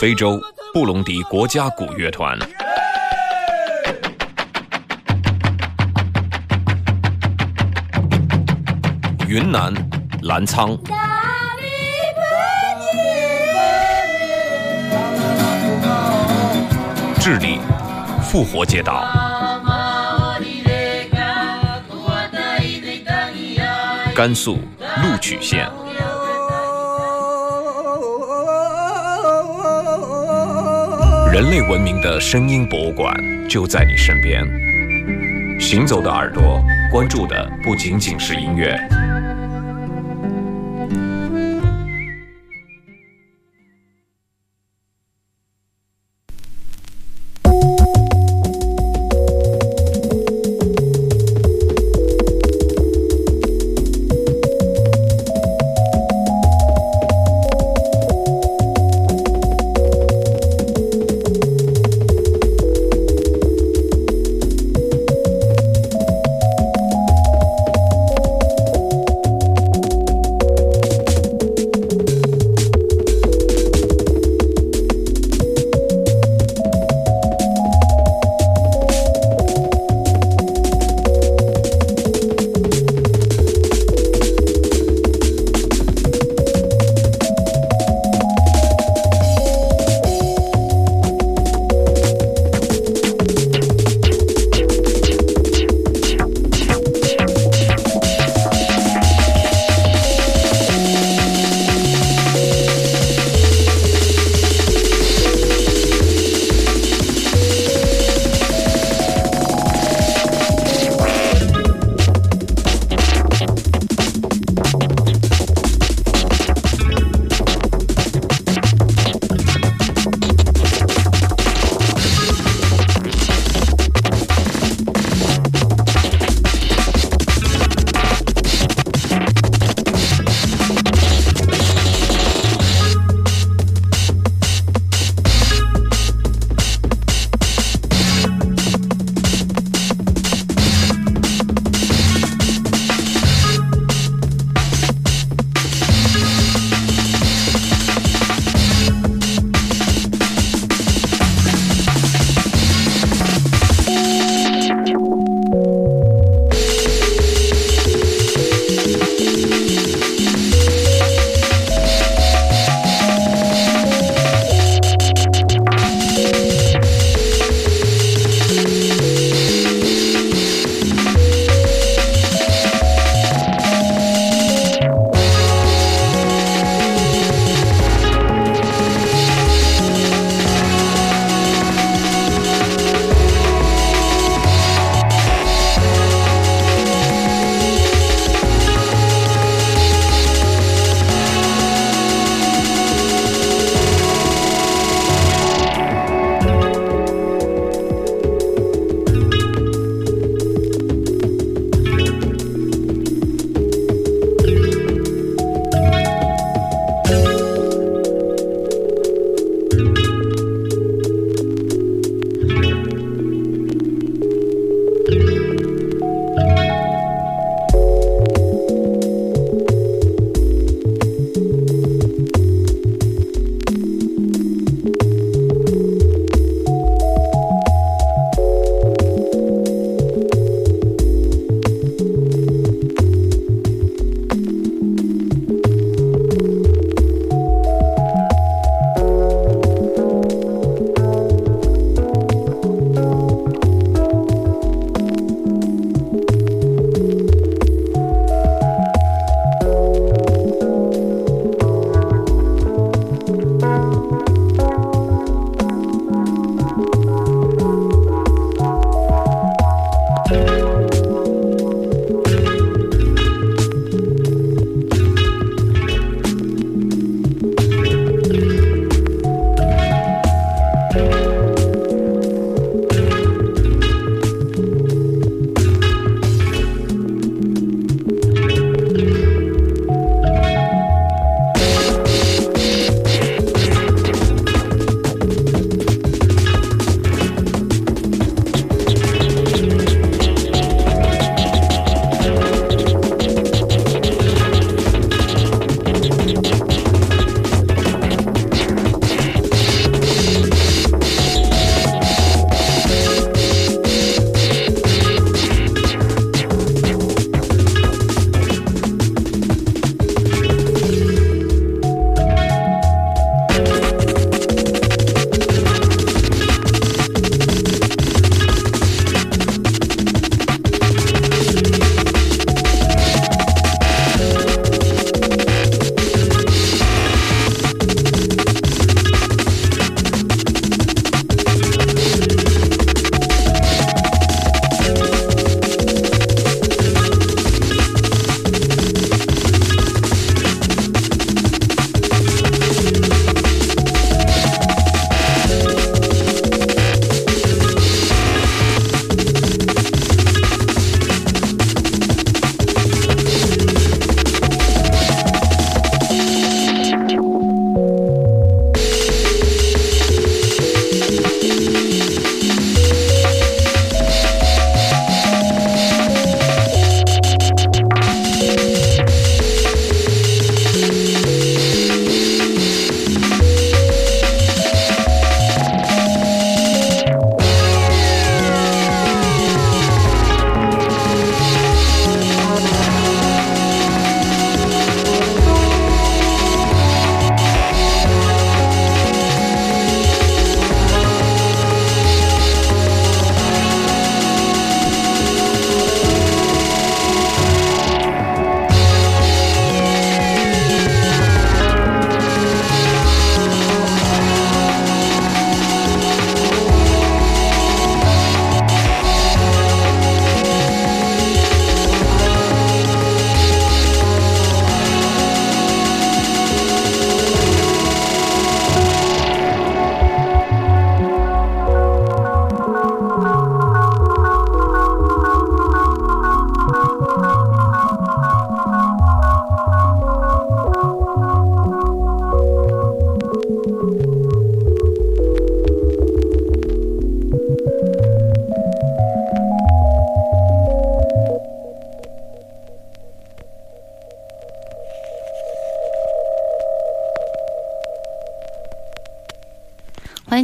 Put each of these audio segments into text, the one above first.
非洲布隆迪国家鼓乐团。云南澜沧，智利复活节岛，甘肃录曲县，人类文明的声音博物馆就在你身边。行走的耳朵，关注的不仅仅是音乐。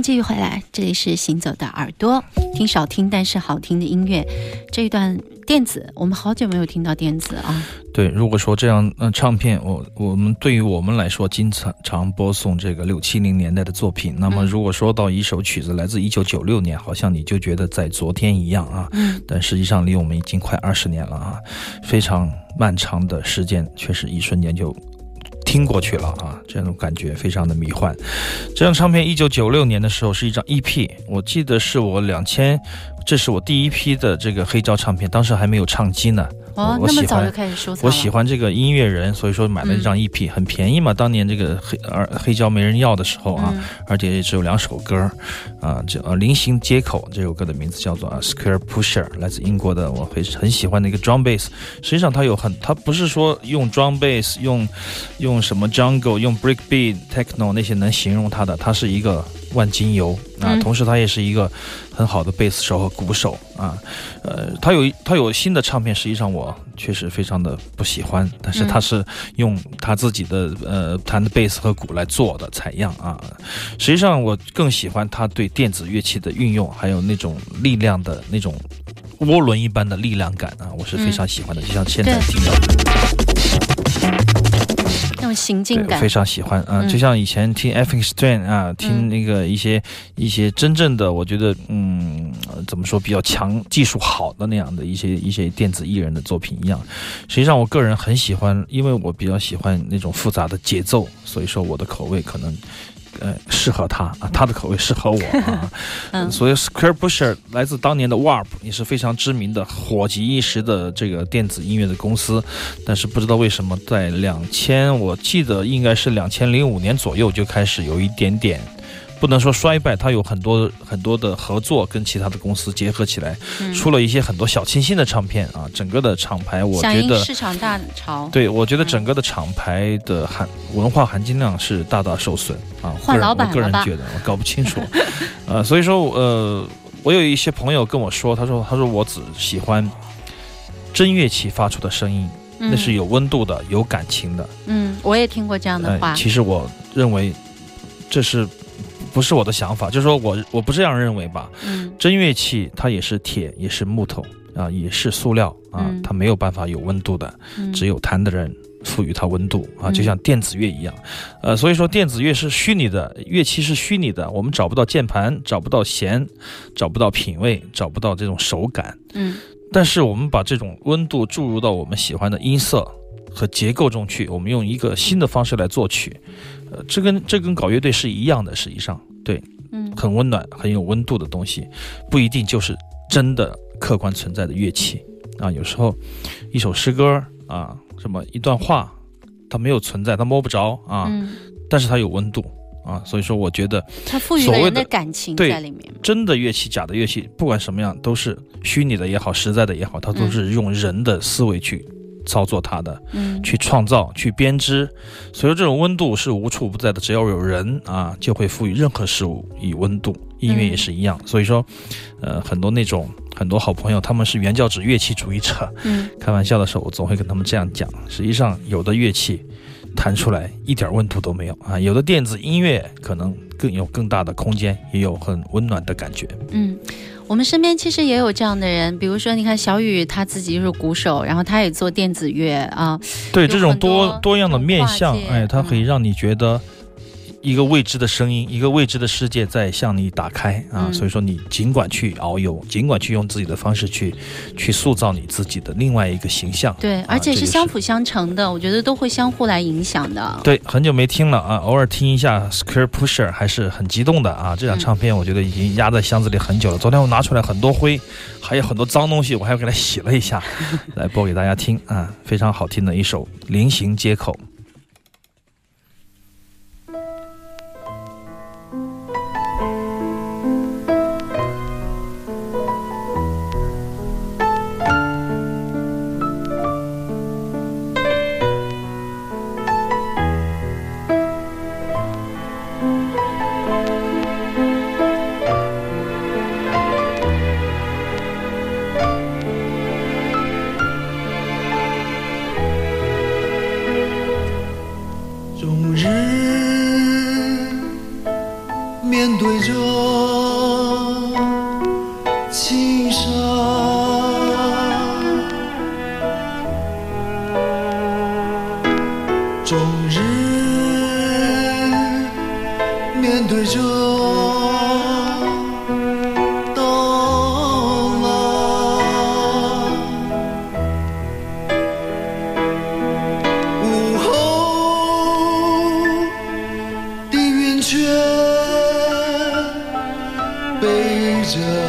继续回来，这里是行走的耳朵，听少听但是好听的音乐。这一段电子，我们好久没有听到电子啊。对，如果说这样，嗯，唱片，我我们对于我们来说，经常常播送这个六七零年代的作品。那么，如果说到一首曲子来自一九九六年，好像你就觉得在昨天一样啊。嗯。但实际上离我们已经快二十年了啊，非常漫长的时间，确实一瞬间就。听过去了啊，这种感觉非常的迷幻。这张唱片一九九六年的时候是一张 EP，我记得是我两千，这是我第一批的这个黑胶唱片，当时还没有唱机呢。哦，那么早就开始收藏。我喜欢这个音乐人，所以说买了这张 EP，很便宜嘛。当年这个黑而黑胶没人要的时候啊，而且只有两首歌，啊，这呃菱形接口这首歌的名字叫做啊《Square Pusher》，来自英国的，我很很喜欢的一个 drum bass。实际上它有很，它不是说用 drum bass 用用什么 jungle 用 breakbeat techno 那些能形容它的，它是一个。万金油啊，同时他也是一个很好的贝斯手和鼓手啊，呃，他有他有新的唱片，实际上我确实非常的不喜欢，但是他是用他自己的呃弹的贝斯和鼓来做的采样啊，实际上我更喜欢他对电子乐器的运用，还有那种力量的那种涡轮一般的力量感啊，我是非常喜欢的，就像现在听到。行进感非常喜欢啊，就像以前听 F X Strain 啊，听那个一些一些真正的，我觉得嗯，怎么说比较强、技术好的那样的一些一些电子艺人的作品一样。实际上，我个人很喜欢，因为我比较喜欢那种复杂的节奏，所以说我的口味可能。呃，适合他啊，他的口味适合我啊，所以 Square Pusher 来自当年的 Warp，也是非常知名的、火极一时的这个电子音乐的公司，但是不知道为什么在两千，我记得应该是两千零五年左右就开始有一点点。不能说衰败，它有很多很多的合作，跟其他的公司结合起来，出了一些很多小清新的唱片啊。整个的厂牌，我觉得市场大潮。对，我觉得整个的厂牌的含文化含金量是大大受损啊。换老板我个人觉得，我搞不清楚。呃，所以说，呃，我有一些朋友跟我说，他说，他说我只喜欢真乐器发出的声音，那是有温度的，有感情的。嗯，我也听过这样的话。其实我认为这是。不是我的想法，就是说我我不这样认为吧。嗯，真乐器它也是铁，也是木头啊，也是塑料啊，它没有办法有温度的，只有弹的人赋予它温度啊，就像电子乐一样。呃，所以说电子乐是虚拟的，乐器是虚拟的，我们找不到键盘，找不到弦，找不到品味，找不到这种手感。嗯，但是我们把这种温度注入到我们喜欢的音色和结构中去，我们用一个新的方式来作曲。呃这跟这跟搞乐队是一样的，实际上对，嗯，很温暖、很有温度的东西，不一定就是真的客观存在的乐器啊。有时候，一首诗歌啊，什么一段话，它没有存在，它摸不着啊，但是它有温度啊。所以说，我觉得它赋予了人的感情在里面。真的乐器、假的乐器，不管什么样，都是虚拟的也好，实在的也好，它都是用人的思维去。操作它的，嗯，去创造、去编织，所以说这种温度是无处不在的。只要有人啊，就会赋予任何事物以温度。音乐也是一样。所以说，呃，很多那种很多好朋友，他们是原教旨乐器主义者。嗯，开玩笑的时候，我总会跟他们这样讲。实际上，有的乐器弹出来一点温度都没有啊，有的电子音乐可能更有更大的空间，也有很温暖的感觉。嗯。我们身边其实也有这样的人，比如说，你看小雨他自己是鼓手，然后他也做电子乐啊。对，这种多多样的面相，哎，它可以让你觉得。一个未知的声音，一个未知的世界在向你打开啊！所以说，你尽管去遨游，尽管去用自己的方式去，去塑造你自己的另外一个形象。对，而且是相辅相成的，我觉得都会相互来影响的。对，很久没听了啊，偶尔听一下 Square Pusher 还是很激动的啊！这张唱片我觉得已经压在箱子里很久了，昨天我拿出来很多灰，还有很多脏东西，我还要给它洗了一下，来播给大家听啊！非常好听的一首菱形接口。在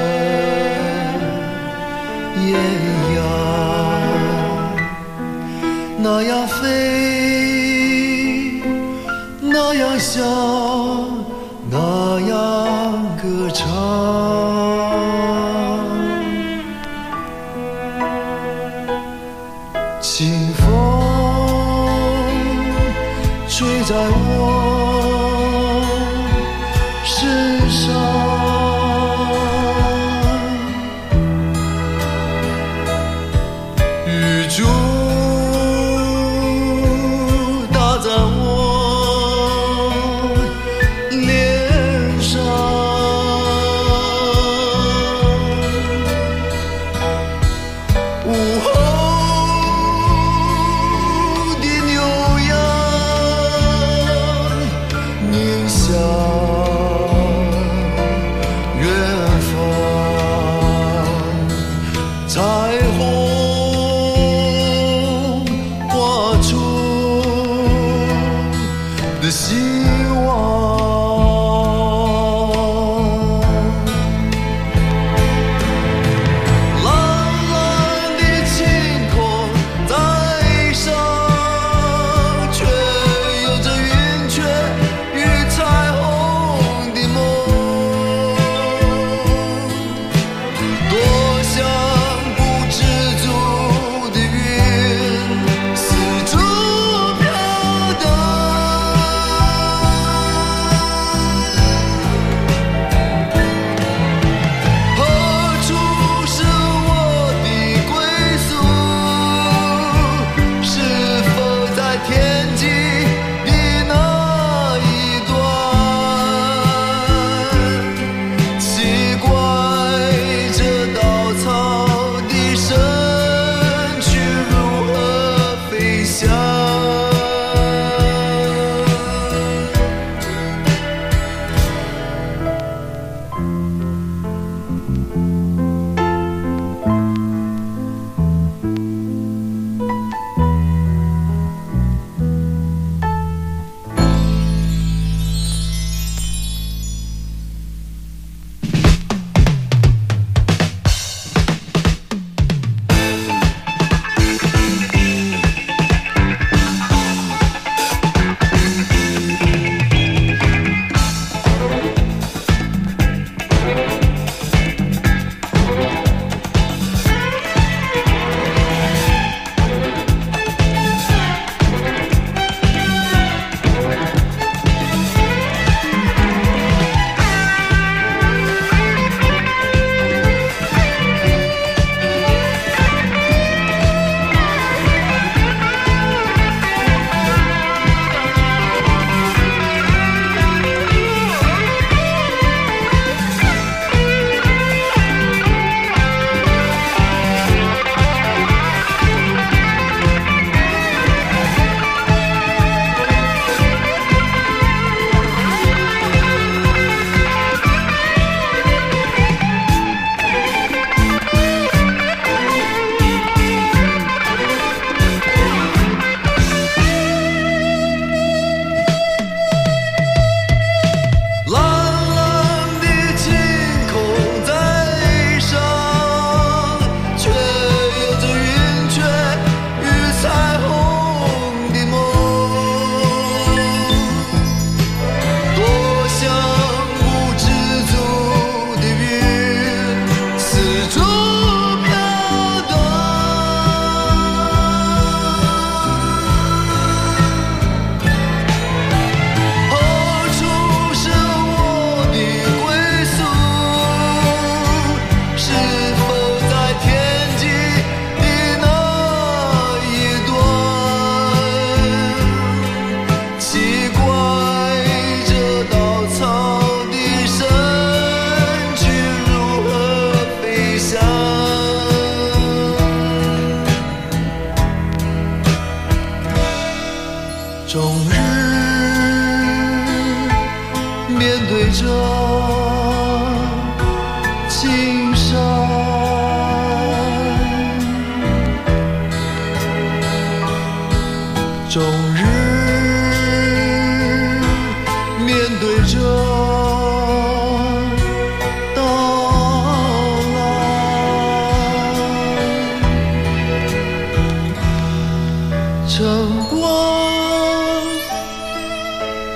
晨光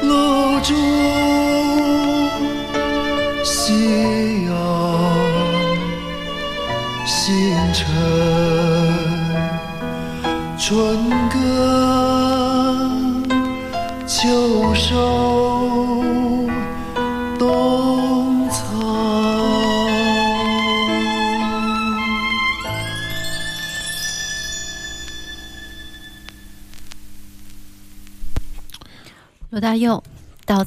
露珠，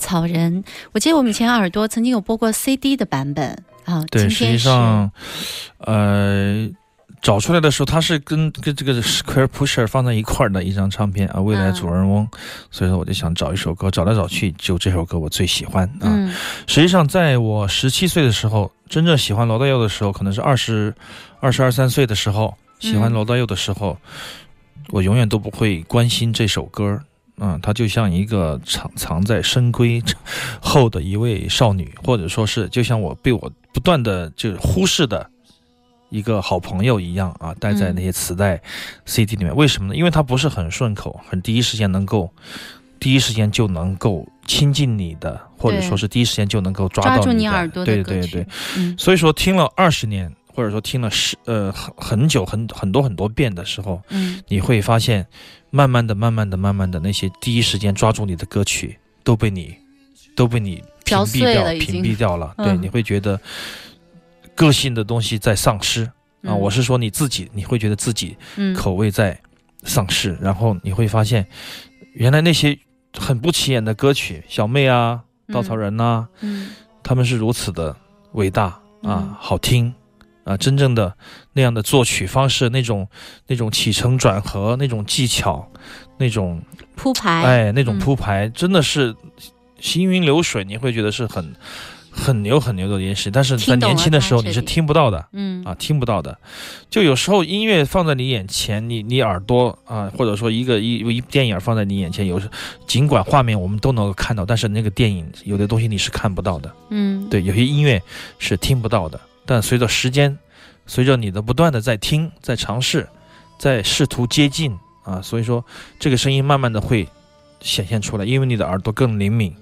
草人。我记得我们以前耳朵曾经有播过 CD 的版本啊。对，实际上，呃。找出来的时候，它是跟跟这个 Square Pusher 放在一块儿的一张唱片啊，未来主人翁，所以说我就想找一首歌，找来找去就这首歌我最喜欢啊。实际上，在我十七岁的时候，真正喜欢罗大佑的时候，可能是二十二十二三岁的时候，喜欢罗大佑的时候，我永远都不会关心这首歌，嗯，她就像一个藏藏在深闺 后的一位少女，或者说是就像我被我不断的就忽视的。一个好朋友一样啊，待在那些磁带、CD 里面，为什么呢？因为它不是很顺口，很第一时间能够，第一时间就能够亲近你的，或者说是第一时间就能够抓到你耳朵的对对对，所以说听了二十年，或者说听了十呃很很久很很多很多遍的时候，嗯，你会发现，慢慢的、慢慢的、慢慢的，那些第一时间抓住你的歌曲都被你都被你屏蔽掉、屏蔽掉了。对，你会觉得。个性的东西在丧失啊！我是说你自己，你会觉得自己口味在丧失，然后你会发现，原来那些很不起眼的歌曲，小妹啊、稻草人呐，他们是如此的伟大啊，好听啊！真正的那样的作曲方式，那种那种起承转合，那种技巧，那种铺排，哎，那种铺排，真的是行云流水，你会觉得是很。很牛很牛的音事，但是在年轻的时候你是听不到的，嗯啊，听不到的。就有时候音乐放在你眼前，你你耳朵啊，或者说一个一一电影放在你眼前，有时尽管画面我们都能够看到，但是那个电影有的东西你是看不到的，嗯，对，有些音乐是听不到的。但随着时间，随着你的不断的在听，在尝试，在试图接近啊，所以说这个声音慢慢的会显现出来，因为你的耳朵更灵敏，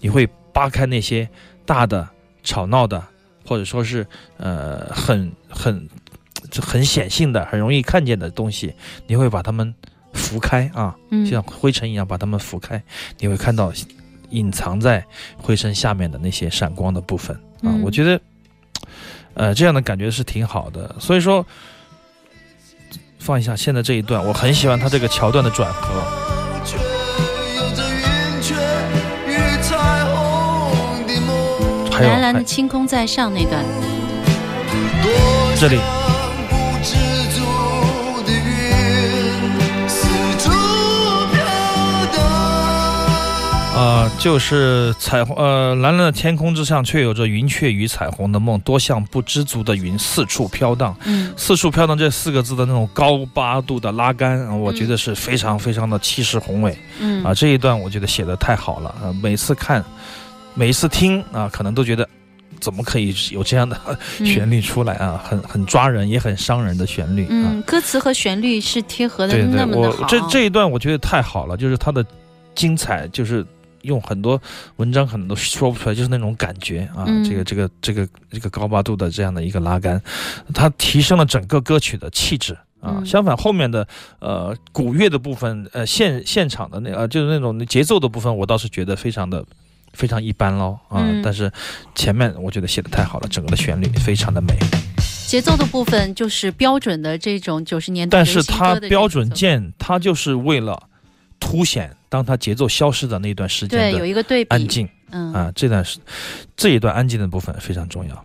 你会扒开那些。大的吵闹的，或者说是呃很很很显性的、很容易看见的东西，你会把它们拂开啊，像灰尘一样把它们拂开，你会看到隐藏在灰尘下面的那些闪光的部分啊。我觉得呃这样的感觉是挺好的，所以说放一下现在这一段，我很喜欢它这个桥段的转合。蓝蓝的清空在上那段，这里。啊，就是彩虹，呃，蓝蓝的天空之上，却有着云雀与彩虹的梦，多像不知足的云四处飘荡。嗯，四处飘荡这四个字的那种高八度的拉杆，我觉得是非常非常的气势宏伟。嗯，啊，这一段我觉得写的太好了啊，每次看。每一次听啊，可能都觉得怎么可以有这样的 旋律出来啊？很很抓人，也很伤人的旋律。嗯，歌词和旋律是贴合的那么的好。这这一段我觉得太好了，就是它的精彩，就是用很多文章可能都说不出来，就是那种感觉啊。这个这个这个这个高八度的这样的一个拉杆，它提升了整个歌曲的气质啊。相反，后面的呃鼓乐的部分，呃现现场的那呃就是那种节奏的部分，我倒是觉得非常的。非常一般喽啊！但是前面我觉得写的太好了，整个的旋律非常的美。节奏的部分就是标准的这种九十年代但是它标准键，它就是为了凸显当它节奏消失的那段时间对有一个对比安静。嗯啊，这段是这一段安静的部分非常重要。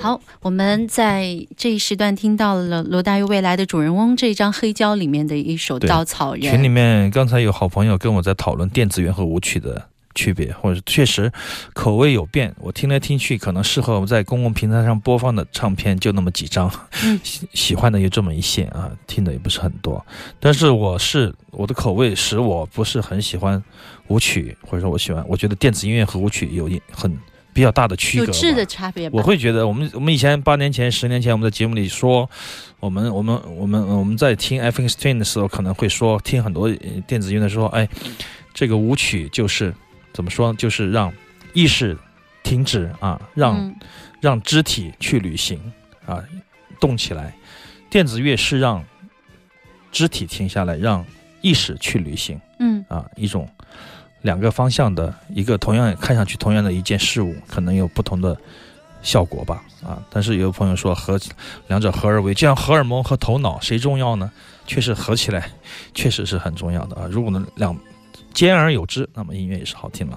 好，我们在这一时段听到了罗大佑未来的主人翁这一张黑胶里面的一首稻草人。群里面刚才有好朋友跟我在讨论电子乐和舞曲的。区别，或者确实口味有变。我听来听去，可能适合我们在公共平台上播放的唱片就那么几张，喜喜欢的有这么一些啊，听的也不是很多。但是我是我的口味使我不是很喜欢舞曲，或者说我喜欢，我觉得电子音乐和舞曲有一很。比较大的区隔，有质的差别。我会觉得，我们我们以前八年前、十年前，我们在节目里说，我们我们我们我们在听 F X Twin 的时候，可能会说听很多电子音乐，说，哎，这个舞曲就是怎么说，就是让意识停止啊，让让肢体去旅行啊，动起来。电子乐是让肢体停下来，让意识去旅行。嗯啊，一种。两个方向的一个同样看上去同样的一件事物，可能有不同的效果吧。啊，但是有朋友说合两者合而为，就像荷尔蒙和头脑谁重要呢？确实合起来确实是很重要的啊。如果能两兼而有之，那么音乐也是好听了。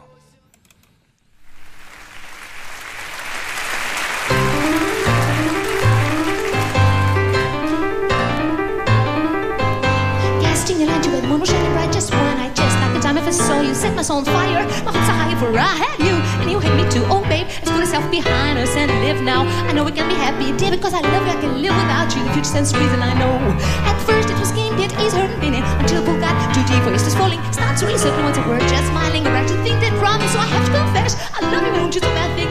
saw you set my soul on fire. My heart's a high for I had you, and you hate me too. Oh, babe, let's put ourselves behind us and live now. I know we can be happy, dear, because I love you. I can live without you. The future sense reason I know. At first it was game, yet ease hurt and until pool got too deep for yester's falling. Starts really certain once a word, just smiling around to think that promise. So I have to confess, I love you, won't you? So bad, think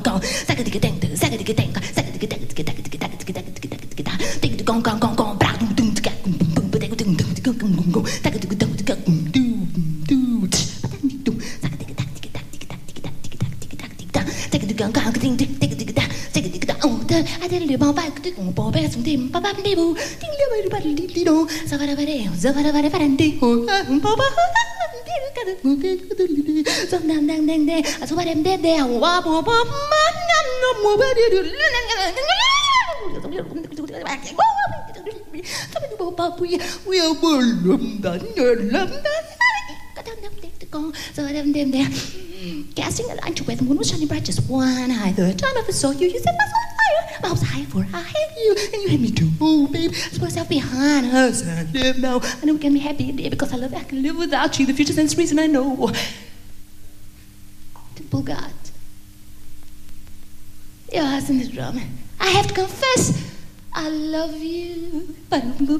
dim pa pam di ding la ba ba di di do sa ba ba de za ba ba de ho pa pa di ka de mu ku sa dang dang dang de a so ba de de wa bo bo ma nam no mo ba di du la la la Sabi ni Papa Puya, Puya belum dan dalam dan con rồi đêm đêm đêm cả xuyên là anh chụp về bright just one eye the time of the soul you you said that's my hopes high for I had you, and you had me too. Oh, babe, let's put ourselves behind us and live now. I know we can be happy, dear, because I love you. I can live without you. The future sense reason I know. Temple God. Your in the drum. I have to confess. I love you. I do